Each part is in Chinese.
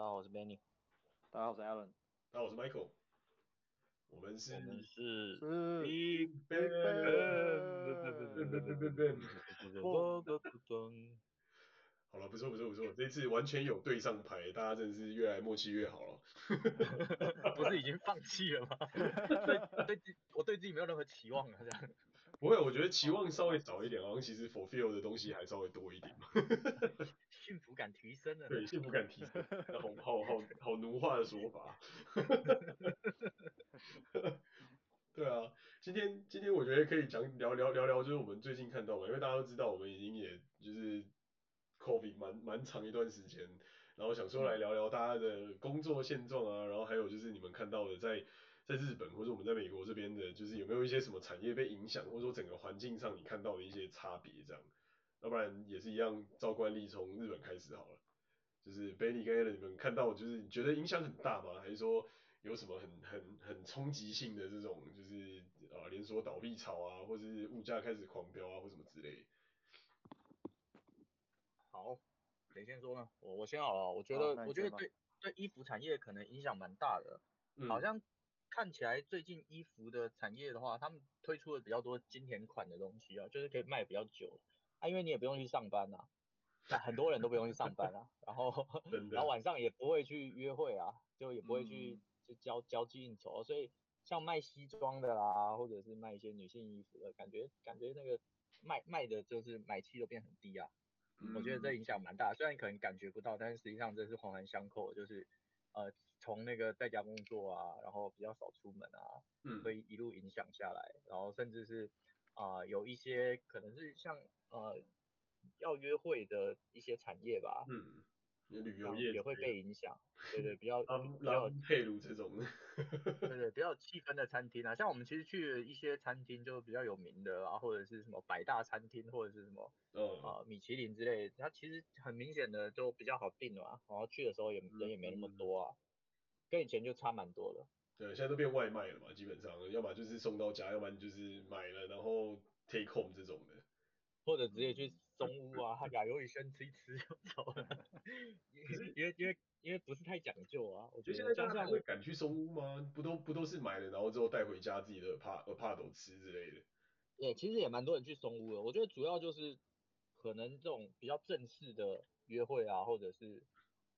大家好，我是 Benny。大家好，我是 Alan。大家好，我是 Michael。我们是我们是是 Big Bang。好了，不错不错不错，这次完全有对上牌，大家真的是越来默契越好了。不是已经放弃了吗？对，对，我对自己没有任何期望了，这样。不会，我觉得期望稍微少一点，好像其实 fulfill 的东西还稍微多一点嘛。幸福感提升了。对，幸福感提升，好好好好奴化的说法。对啊，今天今天我觉得可以讲聊聊聊聊，就是我们最近看到嘛，因为大家都知道，我们已经也就是 COVID 蛮蛮长一段时间，然后想说来聊聊大家的工作现状啊，然后还有就是你们看到的在。在日本或者我们在美国这边的，就是有没有一些什么产业被影响，或者说整个环境上你看到的一些差别这样，要不然也是一样，照惯例从日本开始好了。就是 Benny 跟 Alan 你们看到，就是你觉得影响很大吗？还是说有什么很很很冲击性的这种，就是啊连锁倒闭潮啊，或是物价开始狂飙啊，或什么之类。好，谁先说呢？我我先好了。我觉得我觉得对对衣服产业可能影响蛮大的，嗯、好像。看起来最近衣服的产业的话，他们推出了比较多经典款的东西啊，就是可以卖比较久啊，因为你也不用去上班啊，那很多人都不用去上班啊，然后然后晚上也不会去约会啊，就也不会去就交交际应酬，所以像卖西装的啦，或者是卖一些女性衣服的感觉，感觉那个卖卖的就是买气都变很低啊，我觉得这影响蛮大，虽然你可能感觉不到，但是实际上这是环环相扣，就是呃。从那个在家工作啊，然后比较少出门啊，嗯，会一路影响下来，然后甚至是啊、呃、有一些可能是像呃要约会的一些产业吧，嗯，旅游业也会被影响，对对，比较拉比较配如这种的，对对，比较气氛的餐厅啊，像我们其实去一些餐厅就比较有名的啊，或者是什么百大餐厅或者是什么，啊、呃、米其林之类的，它其实很明显的就比较好订了啊，然后去的时候也人也没那么多啊。嗯跟以前就差蛮多的。对，现在都变外卖了嘛，基本上，要么就是送到家，要不然就是买了然后 take home 这种的，或者直接去松 屋啊，亚鱿鱼先吃一吃就走了。因为因为因为不是太讲究啊，我觉得现在大家会敢去松屋吗？不都不都是买了然后之后带回家自己的怕呃怕都吃之类的。对，其实也蛮多人去松屋的。我觉得主要就是可能这种比较正式的约会啊，或者是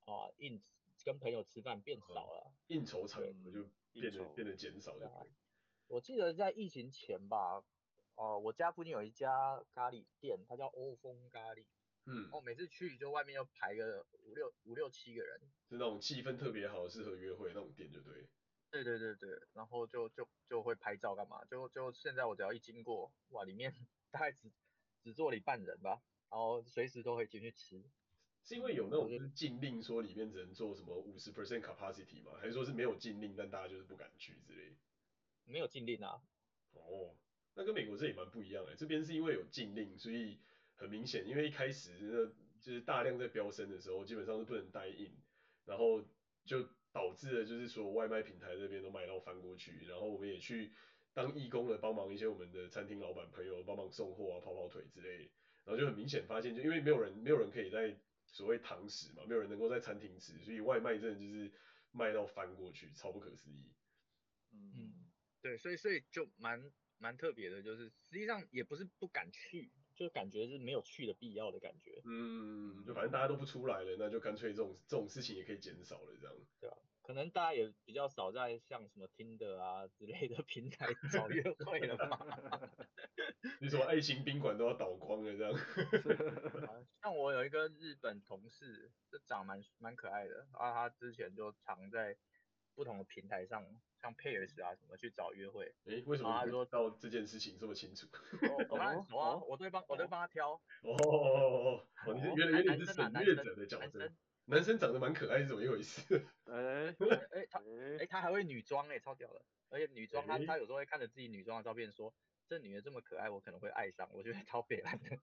啊应。跟朋友吃饭变少了，应酬场合就变得变得减少了。我记得在疫情前吧，哦，我家附近有一家咖喱店，它叫欧风咖喱。嗯。哦，每次去就外面要排个五六五六七个人。是那种气氛特别好、适合约会那种店，就对。对对对对，然后就就就会拍照干嘛？就就现在我只要一经过，哇，里面大概只只坐了一半人吧，然后随时都可以进去吃。是因为有那种就是禁令说里面只能做什么五十 percent capacity 吗？还是说是没有禁令，但大家就是不敢去之类？没有禁令啊。哦，那跟美国这也蛮不一样的。这边是因为有禁令，所以很明显，因为一开始那就是大量在飙升的时候，基本上是不能 dine in，然后就导致了就是说外卖平台这边都卖到翻过去，然后我们也去当义工的帮忙一些我们的餐厅老板朋友帮忙送货啊、跑跑腿之类，然后就很明显发现，就因为没有人没有人可以在所谓堂食嘛，没有人能够在餐厅吃，所以外卖真的就是卖到翻过去，超不可思议。嗯，对，所以所以就蛮蛮特别的，就是实际上也不是不敢去，就感觉是没有去的必要的感觉。嗯，就反正大家都不出来了，那就干脆这种这种事情也可以减少了，这样。对啊。可能大家也比较少在像什么 Tinder 啊之类的 平台找约会了嘛。你说爱情宾馆都要倒光了这样。像我有一个日本同事，就长蛮蛮可爱的，然后他之前就常在不同的平台上，像 Pairs 啊什么去找约会。诶、欸，为什么他说到这件事情这么清楚？我帮他，我我都会帮，我都帮他挑。哦哦哦哦，原来原来是审阅者的角色。男生长得蛮可爱是怎么一回事？哎哎哎，他哎、欸、他还会女装哎，超屌的！而且女装他他有时候会看着自己女装的照片说，这女的这么可爱，我可能会爱上。我觉得超北烂的。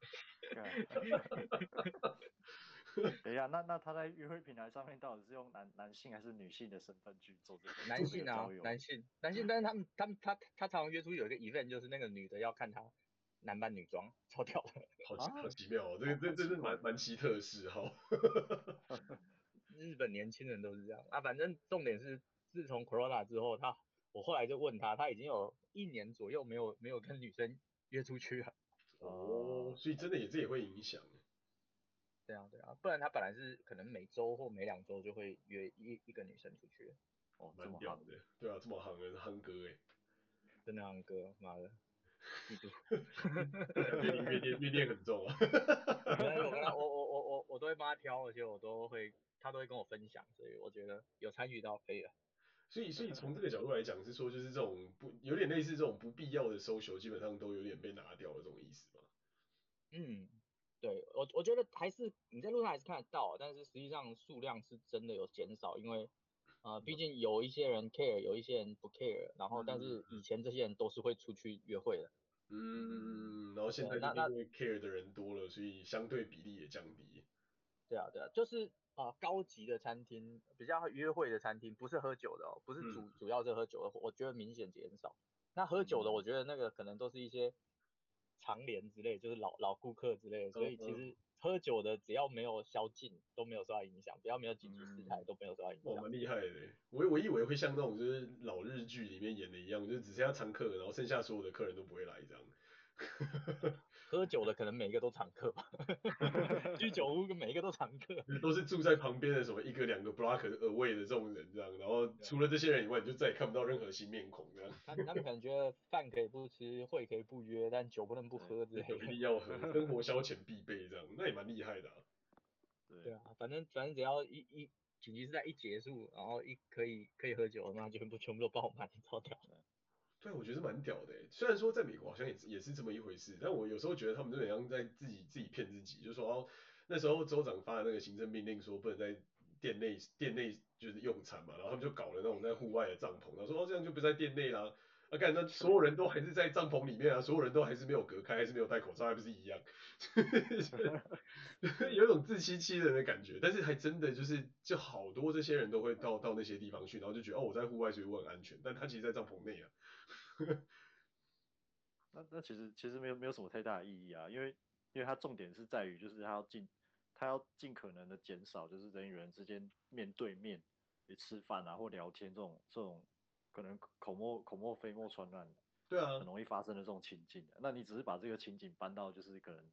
等一下，那那他在约会平台上面到底是用男男性还是女性的身份去做这个？男性啊，男性男性，但是他们他们他他，他常常约出有一个 event，就是那个女的要看他男扮女装，超屌的。好奇好奇妙哦，这个这这是蛮蛮奇特的嗜好。日本年轻人都是这样啊。反正重点是，自从 Corona 之后，他我后来就问他，他已经有一年左右没有没有跟女生约出去了。哦，所以真的也这也会影响。对啊对啊，不然他本来是可能每周或每两周就会约一一个女生出去。哦，蛮屌的。对啊，这么夯的夯哥哎，真的夯哥，妈的。嫉妒，怨念怨念很重啊。我我我我我我都会帮他挑，而且我都会他都会跟我分享，所以我觉得有参与到可以了。所以所以从这个角度来讲，是说就是这种不有点类似这种不必要的 social，基本上都有点被拿掉了这种意思吗？嗯，对我我觉得还是你在路上还是看得到，但是实际上数量是真的有减少，因为。啊、呃，毕竟有一些人 care，有一些人不 care，然后但是以前这些人都是会出去约会的。嗯，然后现在因为 care 的人多了，所以相对比例也降低。对啊，对啊，就是啊、呃，高级的餐厅比较约会的餐厅，不是喝酒的哦，不是主、嗯、主要是喝酒的，我觉得明显减少。那喝酒的，我觉得那个可能都是一些长连之类，就是老老顾客之类的，所以其实。喝酒的只要没有宵禁都没有受到影响，只要没有紧急事态都没有受到影响。我，蛮厉害的。我我以为会像那种就是老日剧里面演的一样，就只剩下常客，然后剩下所有的客人都不会来这样。喝酒的可能每一个都常客吧，居酒屋每一个都常客，都是住在旁边的什么一个两个 block away 的这种人这样，然后除了这些人以外，你就再也看不到任何新面孔这样。他他们可能觉得饭可以不吃，会可以不约，但酒不能不喝之类的。一定要喝，生活消遣必备这样，那也蛮厉害的啊。对啊，反正反正只要一一紧急事态一结束，然后一可以可以喝酒，那全部全部都爆满，超屌的。对，我觉得是蛮屌的。虽然说在美国好像也是也是这么一回事，但我有时候觉得他们就很像在自己自己骗自己，就是说哦，那时候州长发的那个行政命令说不能在店内店内就是用餐嘛，然后他们就搞了那种在户外的帐篷，然后说哦这样就不在店内啦，啊干那所有人都还是在帐篷里面啊，所有人都还是没有隔开，还是没有戴口罩，还不是一样，有一种自欺欺人的感觉，但是还真的就是就好多这些人都会到到那些地方去，然后就觉得哦我在户外所以我很安全，但他其实在帐篷内啊。那那其实其实没有没有什么太大的意义啊，因为因为它重点是在于就是它要尽它要尽可能的减少就是人与人之间面对面去吃饭啊或聊天这种这种可能口沫口沫飞沫传染，对啊，很容易发生的这种情境。那你只是把这个情景搬到就是可能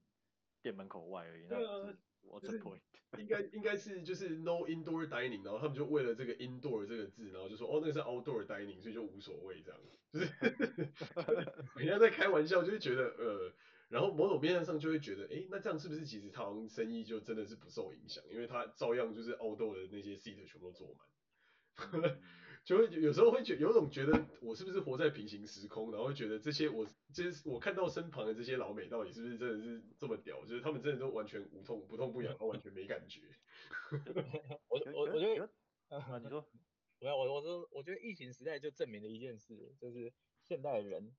店门口外而已，那啊。那我这 point 应该应该是就是 no indoor dining，然后他们就为了这个 indoor 这个字，然后就说哦那个是 outdoor dining，所以就无所谓这样，就是 人家在开玩笑，就会觉得呃，然后某种面上就会觉得，哎、欸，那这样是不是其实他好像生意就真的是不受影响，因为他照样就是 outdoor 的那些 seat 全部都坐满。就会有时候会觉有种觉得我是不是活在平行时空，然后会觉得这些我就是我看到身旁的这些老美到底是不是真的是这么屌，就是他们真的都完全无痛不痛不痒，他完全没感觉。我我我觉得啊，你说，没有我我说我觉得疫情时代就证明了一件事，就是现代人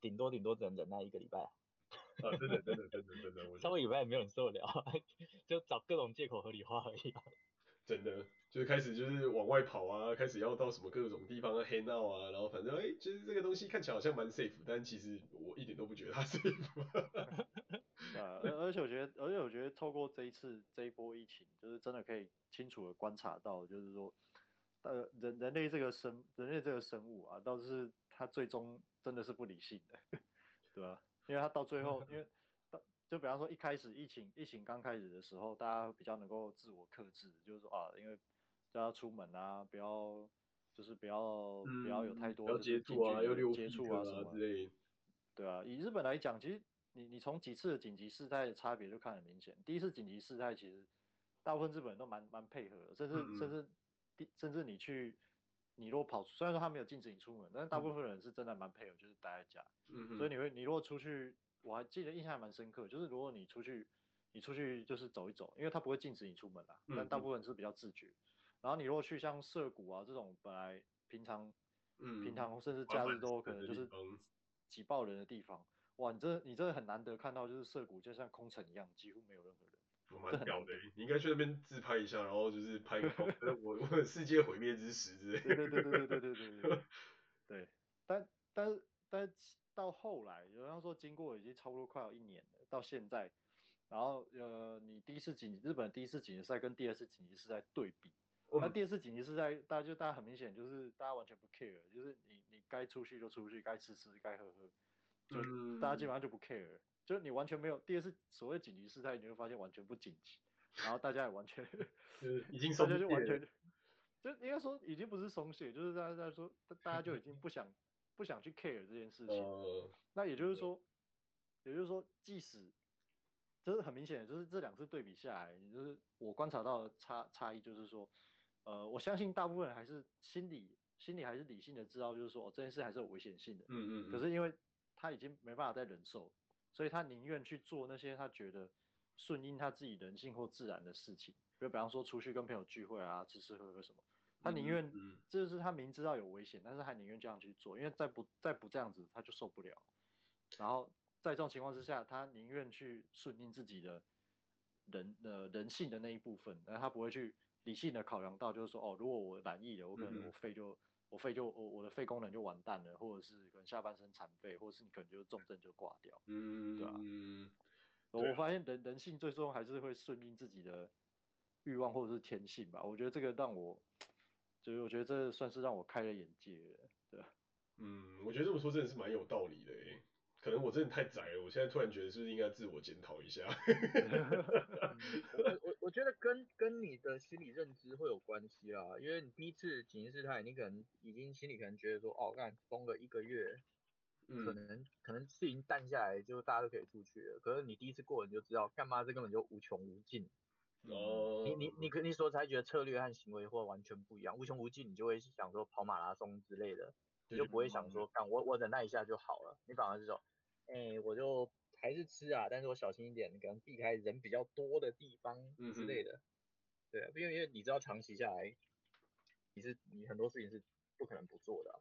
顶多顶多只能忍耐一个礼拜。啊，真的真的真的真的，上个礼拜也没有人受得了，就找各种借口合理化而已。真的。就是开始就是往外跑啊，开始要到什么各种地方啊，hang out 啊，然后反正哎，其实这个东西看起来好像蛮 safe，但其实我一点都不觉得它 safe。啊，而而且我觉得，而且我觉得透过这一次这一波疫情，就是真的可以清楚的观察到，就是说，呃，人人类这个生人类这个生物啊，倒是它最终真的是不理性的，对吧？因为它到最后，因为。就比方说一开始疫情疫情刚开始的时候，大家比较能够自我克制，就是说啊，因为大家出门啊，不要就是不要、嗯、不要有太多接触啊，有接触啊什么之类。对啊，以日本来讲，其实你你从几次的紧急事态的差别就看很明显。第一次紧急事态其实大部分日本人都蛮蛮配合的，甚至、嗯、甚至甚至你去你如果跑，虽然说他没有禁止你出门，但是大部分人是真的蛮配合，就是待在家。嗯、所以你会你如果出去。我还记得印象还蛮深刻，就是如果你出去，你出去就是走一走，因为他不会禁止你出门啦，但大部分是比较自觉。嗯、然后你如果去像涩谷啊这种本来平常，嗯，平常甚至假日都可能就是挤爆人的地方，哇，你这你这很难得看到，就是涩谷就像空城一样，几乎没有任何人。我蛮屌的，你应该去那边自拍一下，然后就是拍个 我我的世界毁灭之时之类的。对对对对对对对对对。对，但但 但。到后来，有人说经过已经差不多快要一年了，到现在，然后呃，你第一次紧日本第一次紧急事态跟第二次紧急事态对比，那、嗯、第二次紧急事态大家就大家很明显就是大家完全不 care，就是你你该出去就出去，该吃吃该喝喝，就大家基本上就不 care，、嗯、就是你完全没有第二次所谓紧急事态，你会发现完全不紧急，然后大家也完全 就是已经大家就完全 就应该说已经不是松懈，就是大家在说大家就已经不想不想去 care 这件事情，呃、那也就是说也就是说即使。就是很明显，就是这两次对比下来，就是我观察到的差差异，就是说，呃，我相信大部分人还是心里心里还是理性的知道，就是说，哦，这件事还是有危险性的。嗯嗯，嗯。可是因为他已经没办法再忍受，所以他宁愿去做那些他觉得顺应他自己人性或自然的事情，比如比方说出去跟朋友聚会啊，吃吃喝喝什么，他宁愿，这就是他明知道有危险，但是他宁愿这样去做，因为再不再不这样子，他就受不了。然后。在这种情况之下，他宁愿去顺应自己的人的人性的那一部分，但他不会去理性的考量到，就是说，哦，如果我染疫了，我可能我肺就、嗯、我肺就我我的肺功能就完蛋了，或者是可能下半身残废，或者是你可能就重症就挂掉，嗯，对吧？嗯，我发现人人性最终还是会顺应自己的欲望或者是天性吧。我觉得这个让我，就是我觉得这算是让我开了眼界了，对。嗯，我觉得这么说真的是蛮有道理的诶。可能我真的太宅了，我现在突然觉得是不是应该自我检讨一下？我我我觉得跟跟你的心理认知会有关系啊，因为你第一次紧急事态，你可能已经心里可能觉得说，哦，干封了一个月，可能、嗯、可能事情淡下来，就大家都可以出去了。可是你第一次过，你就知道干嘛，这根本就无穷无尽。哦。你你你你所采取的策略和行为或完全不一样，无穷无尽，你就会想说跑马拉松之类的，你就不会想说，干我我忍耐一下就好了。你反而是说。哎、欸，我就还是吃啊，但是我小心一点，可能避开人比较多的地方之类的。嗯、对啊，因为因为你知道长期下来，你是你很多事情是不可能不做的、啊。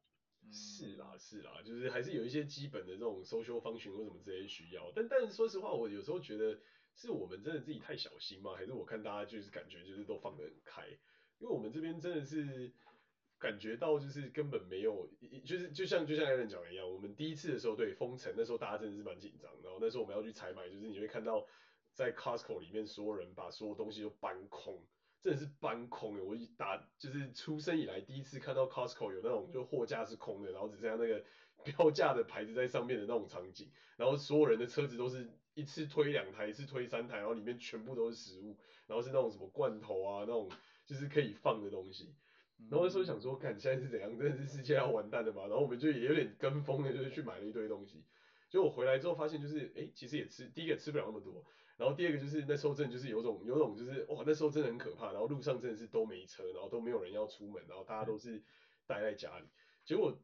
是啦是啦，就是还是有一些基本的这种 social function 或什么这些需要。但但是说实话，我有时候觉得是我们真的自己太小心吗？还是我看大家就是感觉就是都放得很开？因为我们这边真的是。感觉到就是根本没有，就是就像就像 Allen 讲的一样，我们第一次的时候对封城，那时候大家真的是蛮紧张，然后那时候我们要去采买，就是你会看到在 Costco 里面所有人把所有东西都搬空，真的是搬空的。我一打就是出生以来第一次看到 Costco 有那种就货架是空的，然后只剩下那个 标价的牌子在上面的那种场景，然后所有人的车子都是一次推两台，一次推三台，然后里面全部都是食物，然后是那种什么罐头啊，那种就是可以放的东西。然后那时候想说，看现在是怎样，真的是世界要完蛋了嘛？然后我们就也有点跟风的，就是去买了一堆东西。结果我回来之后发现，就是哎，其实也吃，第一个吃不了那么多，然后第二个就是那时候真的就是有种有种就是哇，那时候真的很可怕。然后路上真的是都没车，然后都没有人要出门，然后大家都是待在家里。结果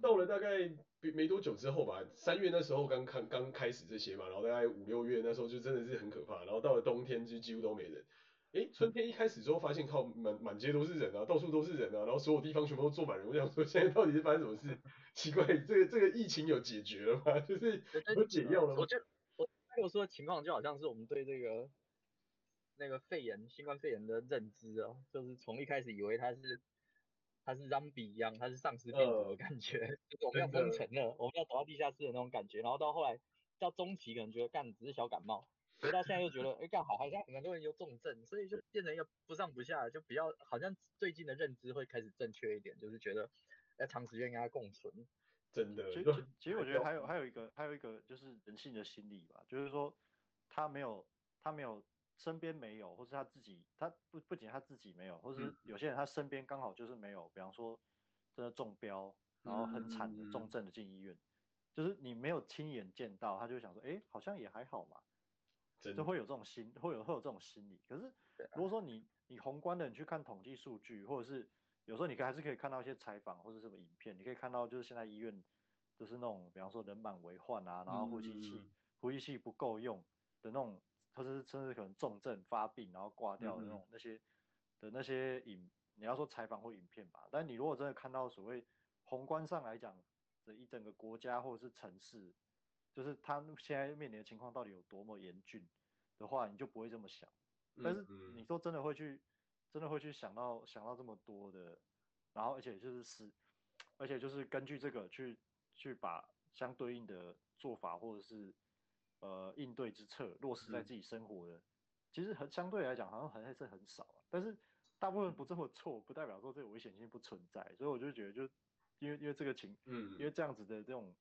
到了大概没多久之后吧，三月那时候刚刚刚开始这些嘛，然后大概五六月那时候就真的是很可怕。然后到了冬天就几乎都没人。哎，春天一开始之后，发现靠满满街都是人啊，到处都是人啊，然后所有地方全部都坐满人。我想说，现在到底是发生什么事？奇怪，这个这个疫情有解决了吗？就是有解药了吗？我觉得我跟我说的情况就好像是我们对这个那个肺炎、新冠肺炎的认知啊，就是从一开始以为它是它是 zombie 一样，它是丧尸病毒的感觉，呃、就是我们要封城了，我们要走到地下室的那种感觉，然后到后来到中期可能觉得干只是小感冒。回到现在又觉得，哎，干好好像很多人有重症，所以就变成一个不上不下，就比较好像最近的认知会开始正确一点，就是觉得要长时间跟他共存，真的。其实其实我觉得还有 还有一个还有一个就是人性的心理吧，就是说他没有他没有身边没有，或是他自己他不不仅他自己没有，或是有些人他身边刚好就是没有，比方说真的中标，然后很惨的重症的进医院，就是你没有亲眼见到，他就想说，哎，好像也还好嘛。就会有这种心，会有会有这种心理。可是如果说你你宏观的你去看统计数据，或者是有时候你还是可以看到一些采访或者什么影片，你可以看到就是现在医院就是那种，比方说人满为患啊，然后呼吸器、嗯、呼吸器不够用的那种，或者是甚至可能重症发病然后挂掉的那种、嗯、那些的那些影，你要说采访或影片吧。但你如果真的看到所谓宏观上来讲的一整个国家或者是城市。就是他现在面临的情况到底有多么严峻的话，你就不会这么想。但是你说真的会去，真的会去想到想到这么多的，然后而且就是是，而且就是根据这个去去把相对应的做法或者是呃应对之策落实在自己生活的，嗯、其实很相对来讲好像还是很少啊。但是大部分不这么做，不代表说这个危险性不存在。所以我就觉得，就因为因为这个情，嗯，因为这样子的这种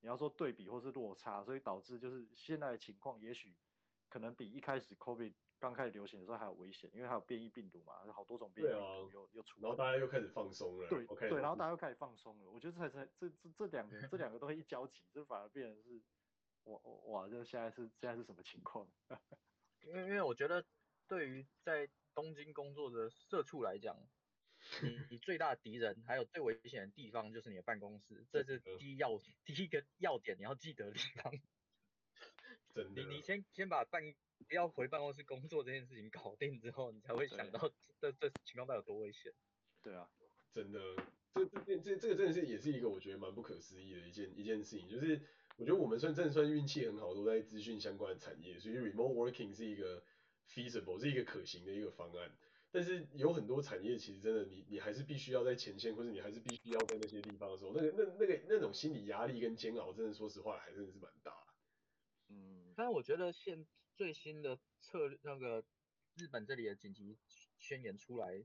你要说对比或是落差，所以导致就是现在的情况，也许可能比一开始 COVID。刚开始流行的时候还有危险，因为还有变异病毒嘛，有好多种变异病毒又、啊、又出来，然后大家又开始放松了，对对，然后大家又开始放松了。我觉得这才是这这这两个这两个东西一交集，这反而变成是，哇哇，这现在是现在是什么情况？因为因为我觉得对于在东京工作的社畜来讲，你你最大的敌人还有最危险的地方就是你的办公室，这是第一要 第一个要点你要记得的地方。真的，你你先先把办不要回办公室工作这件事情搞定之后，你才会想到这这情况到底有多危险。对啊，真的，这这这这个真的是也是一个我觉得蛮不可思议的一件一件事情，就是我觉得我们算真的算运气很好，都在资讯相关的产业，所以 remote working 是一个 feasible 是一个可行的一个方案。但是有很多产业其实真的你你还是必须要在前线，或者你还是必须要在那些地方的时候，那个那那个那种心理压力跟煎熬，真的说实话还真的是蛮大的。嗯，但是我觉得现最新的策那个日本这里的紧急宣言出来，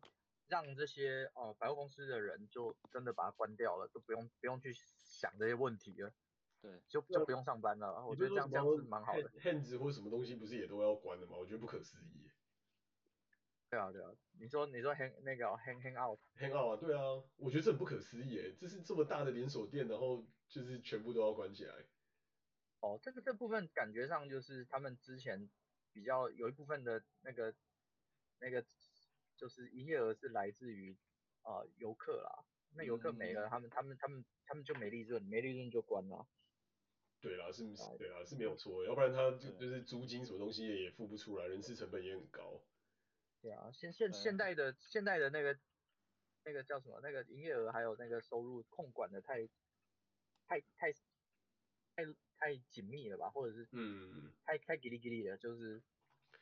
让这些呃百货公司的人就真的把它关掉了，都不用不用去想这些问题了。对，就就不用上班了。我觉得这样这样是蛮好的。Hands 或什么东西不是也都要关的吗？我觉得不可思议。对啊对啊，你说你说 hang 那个 hang hang out hang out 啊，对啊，我觉得这很不可思议诶，这是这么大的连锁店，然后就是全部都要关起来。哦，这个这部分感觉上就是他们之前比较有一部分的那个那个就是营业额是来自于啊游客啦，那游客没了，他们他们他们他们就没利润，没利润就关了。对啦，是，对啦，是没有错，要不然他就就是租金什么东西也付不出来，人事成本也很高。对啊，现现现代的现代的那个那个叫什么？那个营业额还有那个收入控管的太太太太。太太紧密了吧，或者是嗯，太太给力给力的，就是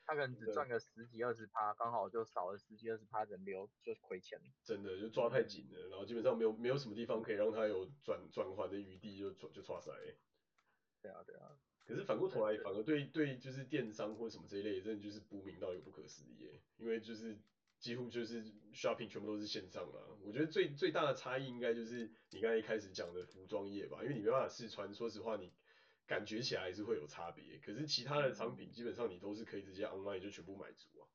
他可能只赚个十几二十趴，刚好就少了十几二十趴人流，就亏钱。真的就抓太紧了，然后基本上没有没有什么地方可以让他有转转换的余地就，就就就剉赛。对啊对啊。可是反过头来，反而对对就是电商或什么这一类，真的就是不明到一个不可思议，因为就是几乎就是 shopping 全部都是线上了。我觉得最最大的差异应该就是你刚才一开始讲的服装业吧，因为你没办法试穿，说实话你。感觉起来还是会有差别，可是其他的商品基本上你都是可以直接 online 就全部买足啊。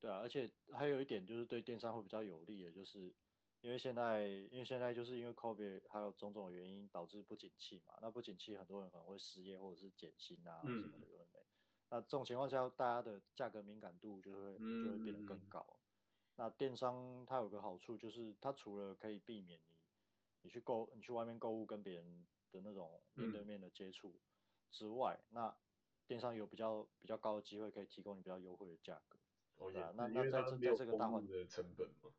对啊，而且还有一点就是对电商会比较有利的，就是因为现在因为现在就是因为 COVID 还有种种原因导致不景气嘛，那不景气很多人可能会失业或者是减薪啊什么的，有没？那这种情况下，大家的价格敏感度就会就会变得更高。嗯、那电商它有个好处就是它除了可以避免你你去购你去外面购物跟别人。的那种面对面的接触之外，嗯、那电商有比较比较高的机会可以提供你比较优惠的价格。那那在这在这个大环的成本嘛，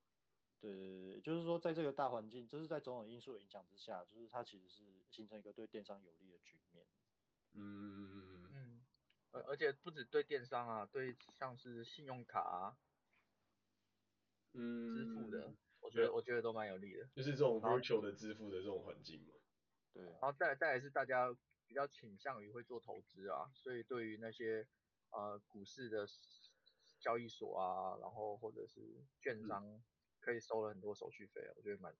对对对，就是说在这个大环境，就是在种种因素的影响之下，就是它其实是形成一个对电商有利的局面。嗯嗯嗯嗯，而而且不止对电商啊，对像是信用卡啊，嗯，支付的，我觉得我觉得都蛮有利的，就是这种 virtual 的支付的这种环境嘛。对，然后再来再来是大家比较倾向于会做投资啊，所以对于那些呃股市的交易所啊，然后或者是券商，可以收了很多手续费啊，我觉得蛮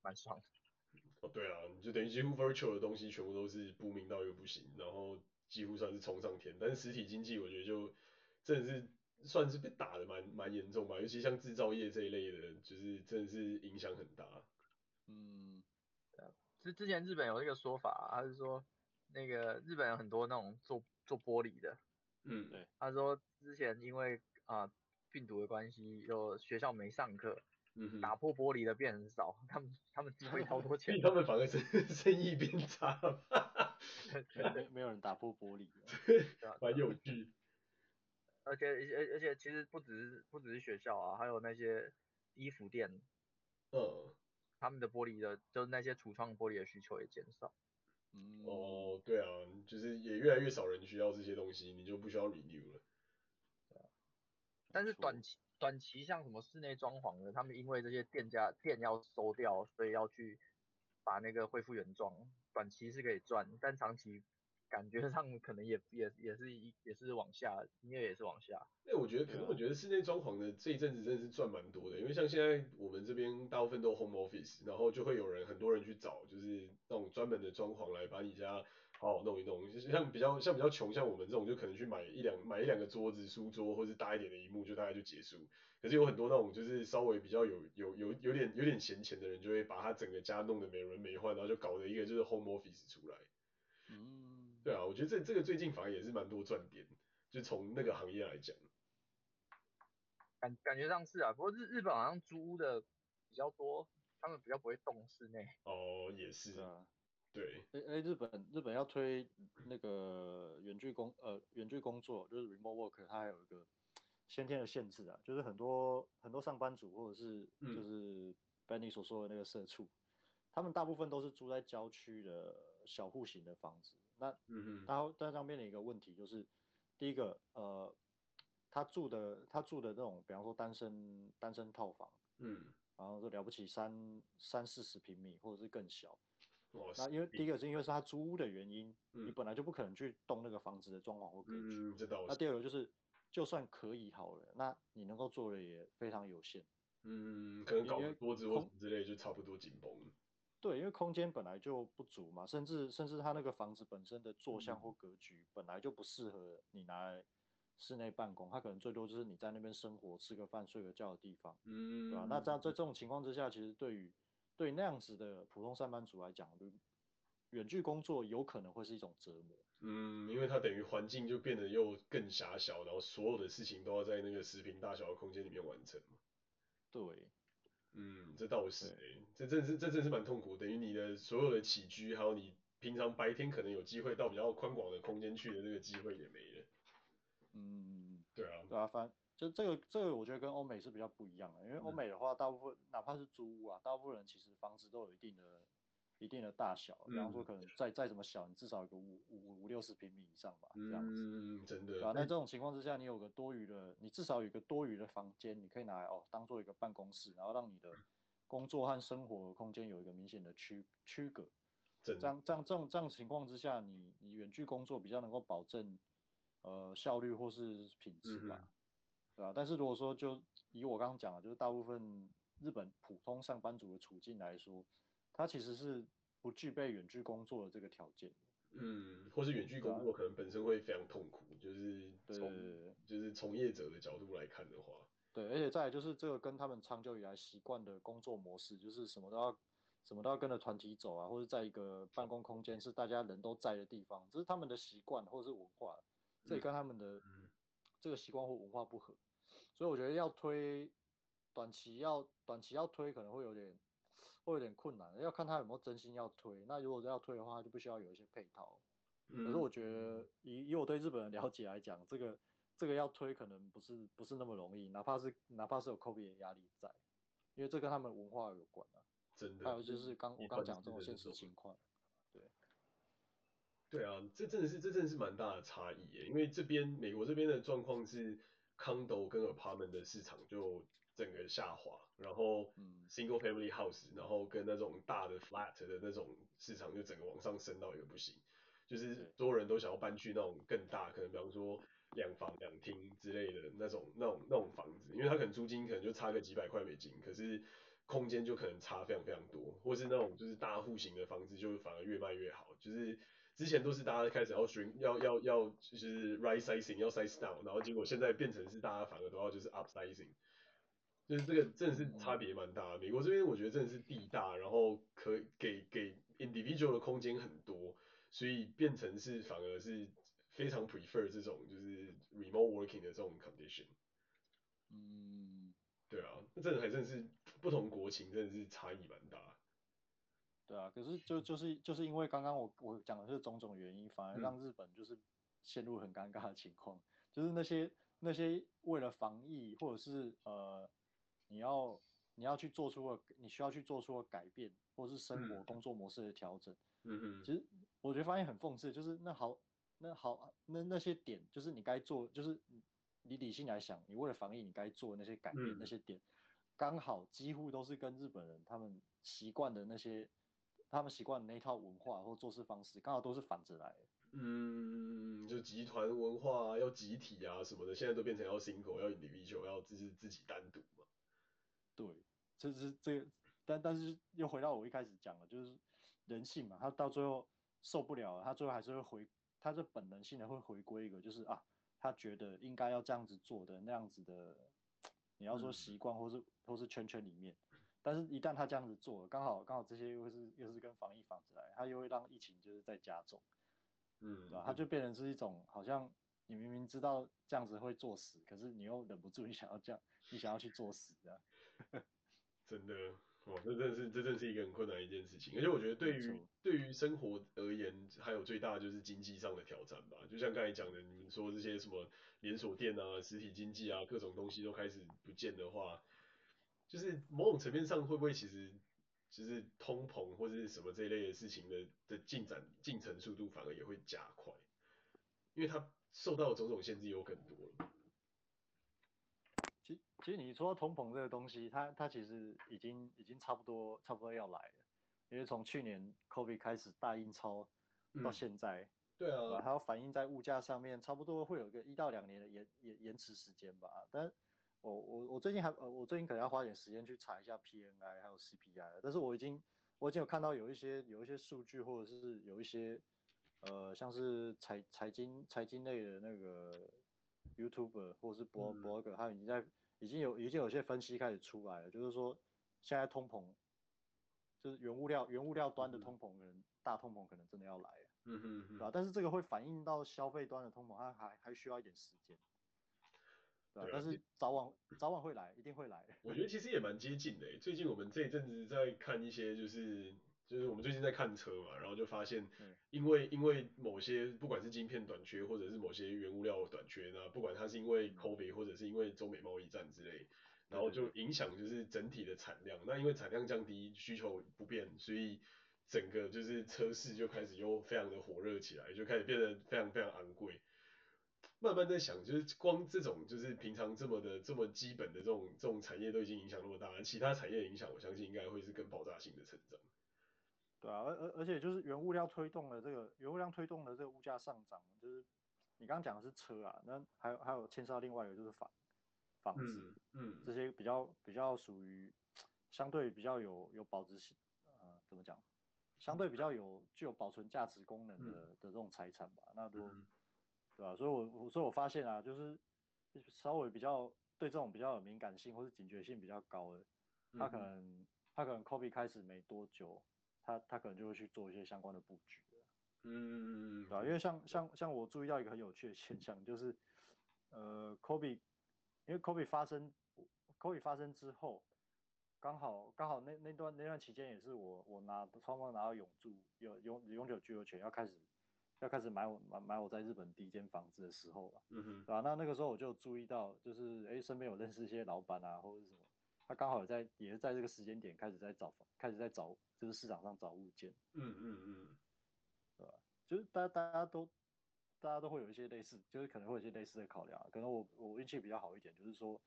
蛮爽的。哦，对啊，你就等于几乎 virtual 的东西全部都是不明到又不行，然后几乎算是冲上天。但是实体经济我觉得就真的是算是被打的蛮蛮严重吧，尤其像制造业这一类的，就是真的是影响很大。嗯。之之前日本有一个说法，他是说那个日本有很多那种做做玻璃的，嗯，对，他说之前因为啊、呃、病毒的关系，有学校没上课，嗯，打破玻璃的变很少，他们他们只会超多钱，他们反而是生意变差，没 没有人打破玻璃，蛮有趣，而且而而且其实不只是不只是学校啊，还有那些衣服店，嗯。他们的玻璃的，就是那些橱窗玻璃的需求也减少。嗯，哦，对啊，就是也越来越少人需要这些东西，你就不需要 renew 了。对啊。但是短期短期像什么室内装潢的，他们因为这些店家店要收掉，所以要去把那个恢复原状。短期是可以赚，但长期感觉上可能也也也是一也是往下，营业也是往下。那，我觉得可能我觉得室内装潢的这一阵子真的是赚蛮多的，因为像现在我们这边大部分都 home office，然后就会有人很多人去找，就是那种专门的装潢来把你家好好弄一弄。就是像比较像比较穷，像我们这种就可能去买一两买一两个桌子、书桌，或是大一点的荧幕，就大概就结束。可是有很多那种就是稍微比较有有有有点有点闲钱的人，就会把他整个家弄得美轮美奂，然后就搞得一个就是 home office 出来。嗯，对啊，我觉得这这个最近反而也是蛮多赚点，就从那个行业来讲，感感觉上是啊，不过日日本好像租屋的比较多，他们比较不会动室内。哦，也是啊，对。哎哎，日本日本要推那个远距工呃远距工作，就是 remote work，它还有一个先天的限制啊，就是很多很多上班族或者是就是 Benny 所说的那个社畜，他们大部分都是住在郊区的。小户型的房子，那嗯嗯，他但上面临一个问题就是，第一个呃，他住的他住的那种，比方说单身单身套房，嗯，然后就了不起三三四十平米或者是更小，哦，那因为第一个是因为是他租屋的原因，嗯，你本来就不可能去动那个房子的装潢或格局。那第二个就是，就算可以好了，那你能够做的也非常有限，嗯，可能搞个桌子或什么之类就差不多紧绷。对，因为空间本来就不足嘛，甚至甚至他那个房子本身的坐向或格局本来就不适合你拿来室内办公，它可能最多就是你在那边生活、吃个饭、睡个觉的地方，嗯，对吧？那这样在这种情况之下，其实对于对那样子的普通上班族来讲，远距工作有可能会是一种折磨。嗯，因为它等于环境就变得又更狭小，然后所有的事情都要在那个十坪大小的空间里面完成。对。嗯，这倒是哎，这真是这真是蛮痛苦，等于你的所有的起居，还有你平常白天可能有机会到比较宽广的空间去的那个机会也没了。嗯，对啊，对啊，反正就这个这个我觉得跟欧美是比较不一样的，因为欧美的话，大部分哪怕是租屋啊，大部分人其实房子都有一定的一定的大小，比方说可能再再怎么小，你至少有个五五五六十平米以上吧，这样子。嗯，真的。对啊，那这种情况之下，你有个多余的，你至少有个多余的房间，你可以拿来哦当做一个办公室，然后让你的工作和生活空间有一个明显的区区隔。这样这样这样这样情况之下，你你远距工作比较能够保证呃效率或是品质吧，对吧？但是如果说就以我刚刚讲的，就是大部分日本普通上班族的处境来说。他其实是不具备远距工作的这个条件，嗯，或是远距工作可能本身会非常痛苦，就是从就是从业者的角度来看的话，对，而且再来就是这个跟他们长久以来习惯的工作模式，就是什么都要什么都要跟着团体走啊，或者在一个办公空间是大家人都在的地方，这是他们的习惯或者是文化，这也跟他们的这个习惯或文化不合，所以我觉得要推短期要短期要推可能会有点。会有点困难，要看他有没有真心要推。那如果要推的话，就必须要有一些配套。嗯、可是我觉得以以我对日本的了解来讲，这个这个要推可能不是不是那么容易，哪怕是哪怕是有 Kobe 的压力在，因为这跟他们文化有关啊。真的。还有就是刚我刚讲这种现实情况。对。对啊，这真的是这真的是蛮大的差异耶，因为这边美国这边的状况是 condo 跟 apartment 的市场就整个下滑，然后 single family house，然后跟那种大的 flat 的那种市场就整个往上升到一个不行，就是所有人都想要搬去那种更大，可能比方说两房两厅之类的那种那种那种房子，因为它可能租金可能就差个几百块美金，可是空间就可能差非常非常多，或是那种就是大户型的房子就反而越卖越好，就是之前都是大家开始要 shrink 要要要就是 right sizing 要 size down，然后结果现在变成是大家反而都要就是 up sizing。就是这个真的是差别蛮大的，美国这边我觉得真的是地大，然后可给给 individual 的空间很多，所以变成是反而是非常 prefer 这种就是 remote working 的这种 condition。嗯，对啊，那真的还真是不同国情真的是差异蛮大。对啊，可是就就是就是因为刚刚我我讲的是种种原因，反而让日本就是陷入很尴尬的情况，就是那些那些为了防疫或者是呃。你要你要去做出了，你需要去做出了改变，或者是生活工作模式的调整。嗯嗯。其实我觉得发现很讽刺，就是那好那好那那些点，就是你该做，就是你理性来想，你为了防疫你该做的那些改变，嗯、那些点，刚好几乎都是跟日本人他们习惯的那些，他们习惯的那一套文化或做事方式，刚好都是反着来。嗯，就集团文化啊，要集体啊什么的，现在都变成要 single，要 individual，要自己自己单独嘛。对，这是这个，但但是又回到我一开始讲了，就是人性嘛，他到最后受不了了，他最后还是会回，他是本能性的会回归一个，就是啊，他觉得应该要这样子做的那样子的，你要说习惯或是、嗯、或是圈圈里面，但是一旦他这样子做了，刚好刚好这些又是又是跟防疫反着来，他又会让疫情就是在加重。嗯，对吧？他就变成是一种，好像你明明知道这样子会作死，可是你又忍不住，你想要这样，你想要去作死这样。真的，哇，这真的是，这真的是一个很困难的一件事情。而且我觉得，对于对于生活而言，还有最大的就是经济上的挑战吧。就像刚才讲的，你们说这些什么连锁店啊、实体经济啊，各种东西都开始不见的话，就是某种层面上会不会其实？就是通膨或者是什么这一类的事情的的进展进程速度反而也会加快，因为它受到的种种限制有更多了。其其实你说通膨这个东西，它它其实已经已经差不多差不多要来了，因为从去年 COVID 开始大印钞到现在，嗯、对啊，它要反映在物价上面，差不多会有个一到两年的延延延迟时间吧，但。我我我最近还呃，我最近可能要花点时间去查一下 PNI 还有 CPI，了但是我已经我已经有看到有一些有一些数据或者是有一些呃像是财财经财经类的那个 YouTuber 或者是博博客，他已经在已经有已经有些分析开始出来了，就是说现在通膨就是原物料原物料端的通膨可能大通膨可能真的要来了，嗯哼嗯，对吧？但是这个会反映到消费端的通膨，它还还需要一点时间。对，但是早晚早晚会来，一定会来。我觉得其实也蛮接近的。最近我们这一阵子在看一些，就是就是我们最近在看车嘛，然后就发现，因为因为某些不管是晶片短缺，或者是某些原物料短缺呢，不管它是因为 COVID 或者是因为中美贸易战之类，然后就影响就是整体的产量。那因为产量降低，需求不变，所以整个就是车市就开始又非常的火热起来，就开始变得非常非常昂贵。慢慢在想，就是光这种就是平常这么的这么基本的这种这种产业都已经影响那么大，其他产业影响我相信应该会是更爆炸性的成长。对啊，而而而且就是原物料推动了这个原物料推动了这个物价上涨，就是你刚刚讲的是车啊，那还有还有牵涉到另外一个就是房房子，嗯，嗯，这些比较比较属于相对比较有有保值性，呃，怎么讲？相对比较有具有保存价值功能的、嗯、的这种财产吧，那都。嗯对吧、啊？所以我，我所以我发现啊，就是稍微比较对这种比较有敏感性或是警觉性比较高的，他可能、嗯、他可能 COVID 开始没多久，他他可能就会去做一些相关的布局。嗯，对吧、啊？因为像像像我注意到一个很有趣的现象，就是呃 COVID，因为 COVID 发生 COVID 发生之后，刚好刚好那那段那段期间也是我我拿双方拿到永住永永永久居留权要开始。要开始买我买买我在日本第一间房子的时候了，嗯哼，对吧？那那个时候我就注意到，就是哎，身边有认识一些老板啊，或者是什么，他刚好也在也是在这个时间点开始在找房，开始在找就是市场上找物件，嗯嗯嗯，对吧？就是大家大家都大家都会有一些类似，就是可能会有一些类似的考量，可能我我运气比较好一点，就是说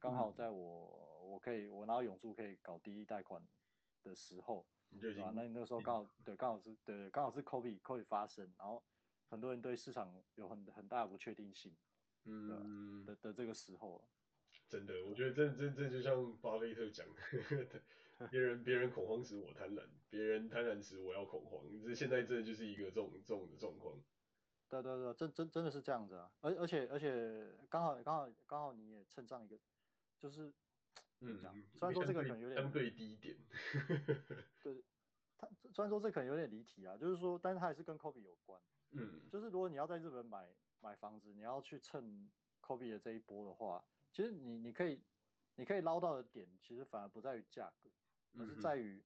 刚好在我、嗯、我可以我拿到永住可以搞第一贷款的时候。对吧？那你那个时候刚好对，刚好是对，刚好是 COVID COVID 发生，然后很多人对市场有很很大的不确定性，嗯的的这个时候，真的，我觉得这这这就像巴菲特讲的，别人别人恐慌时我贪婪，别人贪婪时我要恐慌，这现在这就是一个这种这种的状况。对对对，真真真的是这样子啊，而而且而且刚好刚好刚好你也趁上一个，就是。嗯，虽然说这个可能有点相对低一点，对，他虽然说这可能有点离题啊，就是说，但是它也是跟 COVID 有关，嗯，就是如果你要在日本买买房子，你要去趁 COVID 的这一波的话，其实你你可以你可以捞到的点，其实反而不在于价格，而是在于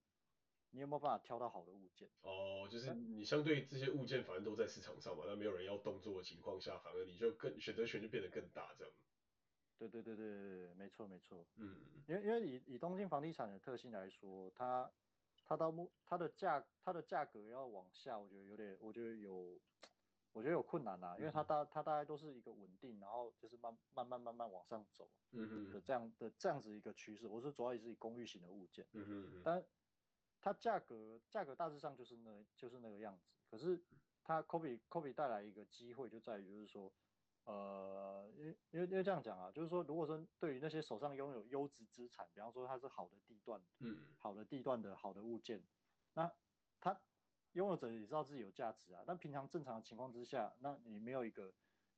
你有没有办法挑到好的物件。哦，就是你相对这些物件反正都在市场上嘛，那没有人要动作的情况下，反而你就更选择权就变得更大这样。对对对对对，没错没错，嗯，因为因为以以东京房地产的特性来说，它它到目它的价它的价格要往下，我觉得有点，我觉得有，我觉得有困难呐，因为它大它大概都是一个稳定，然后就是慢慢慢慢慢往上走，嗯嗯的这样的这样子一个趋势。我是主要也是以公寓型的物件，嗯嗯，但它价格价格大致上就是那就是那个样子，可是它 Kobe Kobe 带来一个机会就在于就是说，呃，因因为因为这样讲啊，就是说，如果说对于那些手上拥有优质资产，比方说它是好的地段，嗯，好的地段的好的物件，那他拥有者也知道自己有价值啊。但平常正常的情况之下，那你没有一个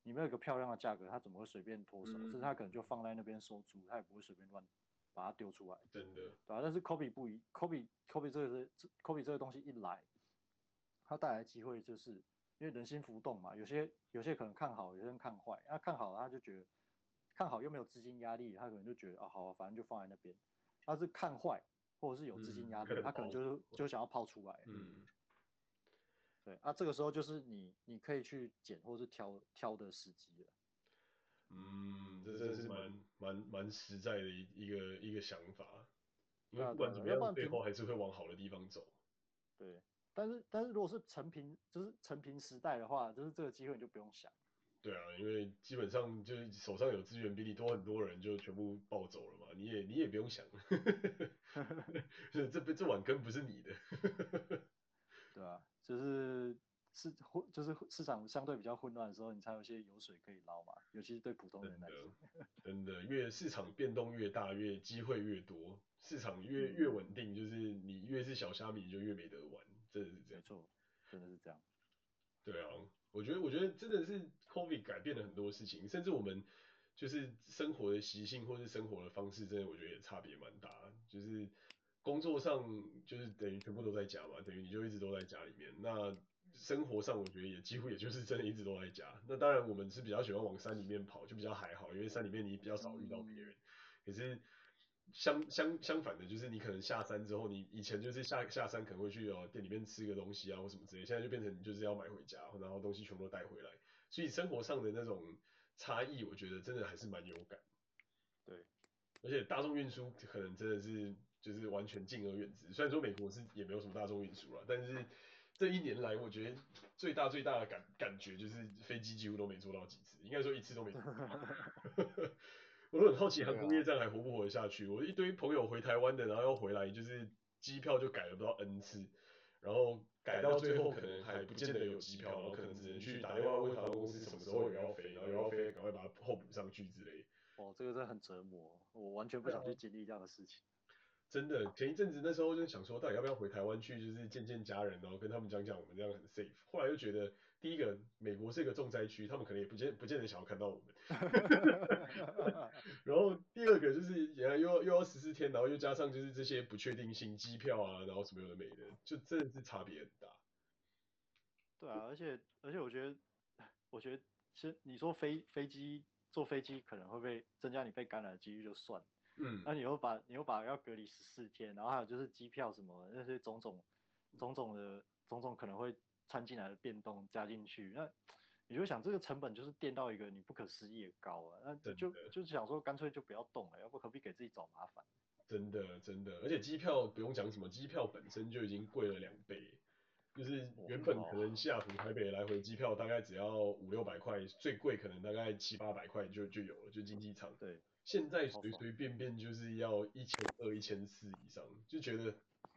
你没有一个漂亮的价格，他怎么会随便脱手？甚至、嗯、他可能就放在那边收租，他也不会随便乱把它丢出来。真的，对吧？但是 Kobe 不一，Kobe Kobe 这个是 Kobe 这个东西一来，它带来的机会就是因为人心浮动嘛，有些有些可能看好，有些人看坏。那看好他就觉得看好又没有资金压力，他可能就觉得啊好啊，反正就放在那边。他是看坏或者是有资金压力，嗯、他可能就是就想要抛出来。嗯，对啊，这个时候就是你你可以去捡或是挑挑的时机了。嗯，这真的是蛮蛮蛮实在的一一个一个想法，因为不管怎么样，背后还是会往好的地方走。对，但是但是如果是成平，就是成平时代的话，就是这个机会你就不用想。对啊，因为基本上就是手上有资源比你多很多人就全部抱走了嘛，你也你也不用想，这这这碗羹不是你的。对啊，就是。市混，就是市场相对比较混乱的时候，你才有一些油水可以捞嘛，尤其是对普通人来说。真的，越市场变动越大，越机会越多，市场越越稳定，就是你越是小虾米，就越没得玩，真的是这样。没错，真的是这样。对啊，我觉得，我觉得真的是 COVID 改变了很多事情，甚至我们就是生活的习性或是生活的方式，真的我觉得也差别蛮大。就是工作上就是等于全部都在家嘛，等于你就一直都在家里面，那。生活上我觉得也几乎也就是真的一直都在家。那当然我们是比较喜欢往山里面跑，就比较还好，因为山里面你比较少遇到别人。可是相相相反的，就是你可能下山之后，你以前就是下下山可能会去哦店里面吃个东西啊或什么之类，现在就变成你就是要买回家，然后东西全部都带回来。所以生活上的那种差异，我觉得真的还是蛮有感。对，而且大众运输可能真的是就是完全敬而远之。虽然说美国是也没有什么大众运输了，但是。这一年来，我觉得最大最大的感感觉就是飞机几乎都没坐到几次，应该说一次都没坐到。我都很好奇航空业这样还活不活得下去。我一堆朋友回台湾的，然后要回来，就是机票就改了不知道 N 次，然后改到最后可能还不见得有机票，然后可能只能去打电话问航空公司什么时候有要飞，然后有要飞，赶快把它后补上去之类。哦，这个真的很折磨，我完全不想去经历这样的事情。真的，前一阵子那时候就想说，到底要不要回台湾去，就是见见家人，然后跟他们讲讲我们这样很 safe。后来又觉得，第一个，美国是一个重灾区，他们可能也不见不见得想要看到我们。然后第二个就是，原来又要又要十四天，然后又加上就是这些不确定性，机票啊，然后什么有的没的，就真的是差别很大。对啊，而且而且我觉得，我觉得其实你说飞飞机坐飞机可能会被增加你被感染的几率就算。嗯，那你又把你又把要隔离十四天，然后还有就是机票什么那些种种种种的种种可能会掺进来的变动加进去，那你就想这个成本就是垫到一个你不可思议的高啊，那就就是想说干脆就不要动了，要不何必给自己找麻烦？真的真的，而且机票不用讲什么，机票本身就已经贵了两倍，就是原本可能西雅图台北来回机票大概只要五六百块，最贵可能大概七八百块就就有了，就经济舱。对。现在随随便便就是要一千二、一千四以上，就觉得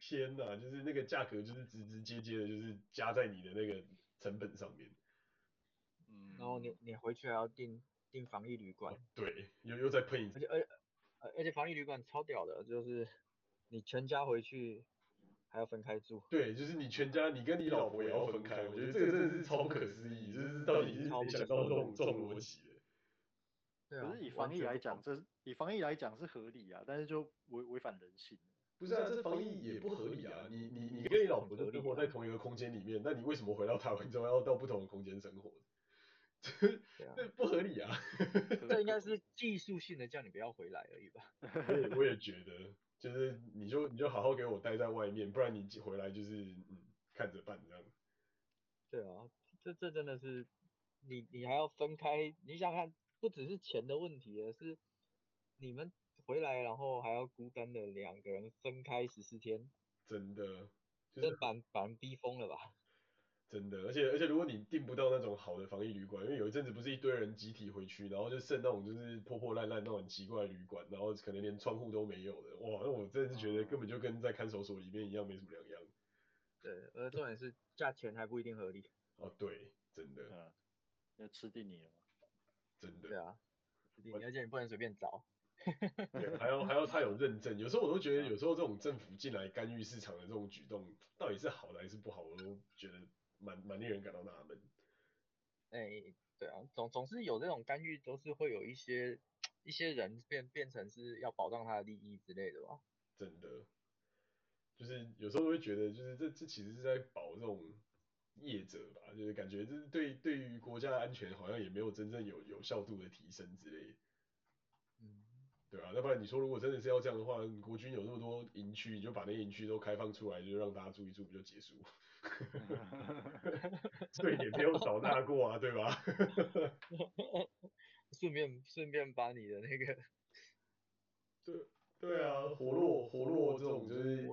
天哪，就是那个价格就是直直接接的，就是加在你的那个成本上面。嗯，然后你你回去还要订订防疫旅馆。哦，对，又又再喷一次。而且而且而且防疫旅馆超屌的，就是你全家回去还要分开住。对，就是你全家，你跟你老婆也要分开，我觉得这个真的是超不可思议，就是到底是没想到这种这种逻辑？可是以防疫来讲，这以防疫来讲是合理啊，但是就违违反人性。不是啊，这防疫也不合理啊。你你你跟你老婆就生活在同一个空间里面，那你为什么回到台湾之后要到不同的空间生活？这不合理啊。这应该是技术性的叫你不要回来而已吧。我也我也觉得，就是你就你就好好给我待在外面，不然你回来就是嗯看着办这样。对啊，这这真的是你你还要分开，你想看。不只是钱的问题，而是你们回来，然后还要孤单的两个人分开十四天，真的，就是把把人逼疯了吧？真的，而且而且如果你订不到那种好的防疫旅馆，因为有一阵子不是一堆人集体回去，然后就剩那种就是破破烂烂那种很奇怪的旅馆，然后可能连窗户都没有的，哇，那我真的是觉得根本就跟在看守所里面一样，没什么两样。对，而重点是价钱还不一定合理。哦，对，真的。嗯，要吃定你了。真的。对啊，你而且你不能随便找。对，还要还要他有认证。有时候我都觉得，有时候这种政府进来干预市场的这种举动，到底是好的还是不好，我都觉得蛮蛮令人感到纳闷。哎、欸，对啊，总总是有这种干预，都是会有一些一些人变变成是要保障他的利益之类的吧。真的，就是有时候会觉得，就是这这其实是在保这种业者吧，就是感觉就是对对于国家的安全好像也没有真正有有效度的提升之类的。嗯。对啊，要不然你说如果真的是要这样的话，国军有那么多营区，你就把那些营区都开放出来，就让大家住一住，不就结束？对，也没有少纳过啊，对吧？顺便顺便把你的那个，对对啊，活络活络这种就是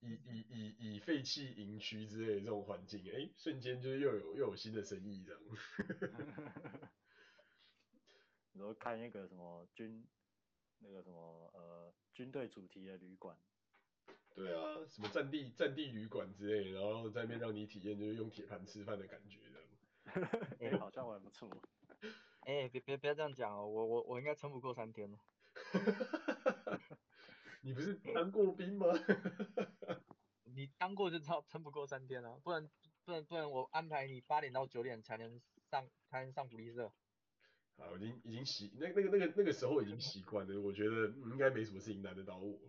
以以以以废弃营区之类的这种环境，哎、欸，瞬间就是又有又有新的生意这样。然后看那个什么军。那个什么呃军队主题的旅馆，对啊，什么战地战地旅馆之类，然后在那边让你体验就是用铁盘吃饭的感觉这样，哎、欸，好像还不错。哎、欸，别别别这样讲哦，我我我应该撑不过三天了。你不是当过兵吗？你当过就知道撑不过三天了，不然不然不然我安排你八点到九点才能上才能上福利社。啊，我已经已经习那那个那个那个时候已经习惯了，我觉得应该没什么事情难得到我。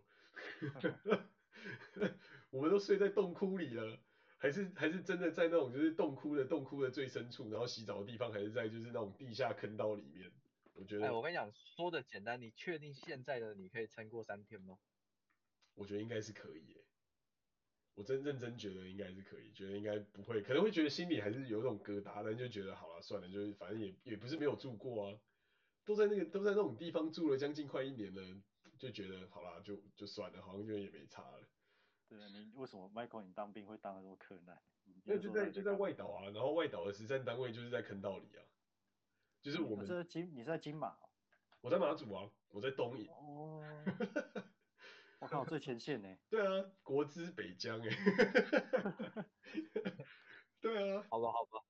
我们都睡在洞窟里了，还是还是真的在那种就是洞窟的洞窟的最深处，然后洗澡的地方还是在就是那种地下坑道里面。我觉得，哎，我跟你讲，说的简单，你确定现在的你可以撑过三天吗？我觉得应该是可以耶。我真认真觉得应该是可以，觉得应该不会，可能会觉得心里还是有一种疙瘩，但就觉得好了，算了，就是反正也也不是没有住过啊，都在那个都在那种地方住了将近快一年了，就觉得好了，就就算了，好像就也没差了。对啊，你为什么 Michael 你当兵会当那么克难？那就在就在外岛啊，然后外岛的实战单位就是在坑道里啊，就是我们。是金，你是在金马？我在马祖啊，我在东引。哦。我靠，最前线呢？对啊，国资北疆哎。对啊。好吧，好吧。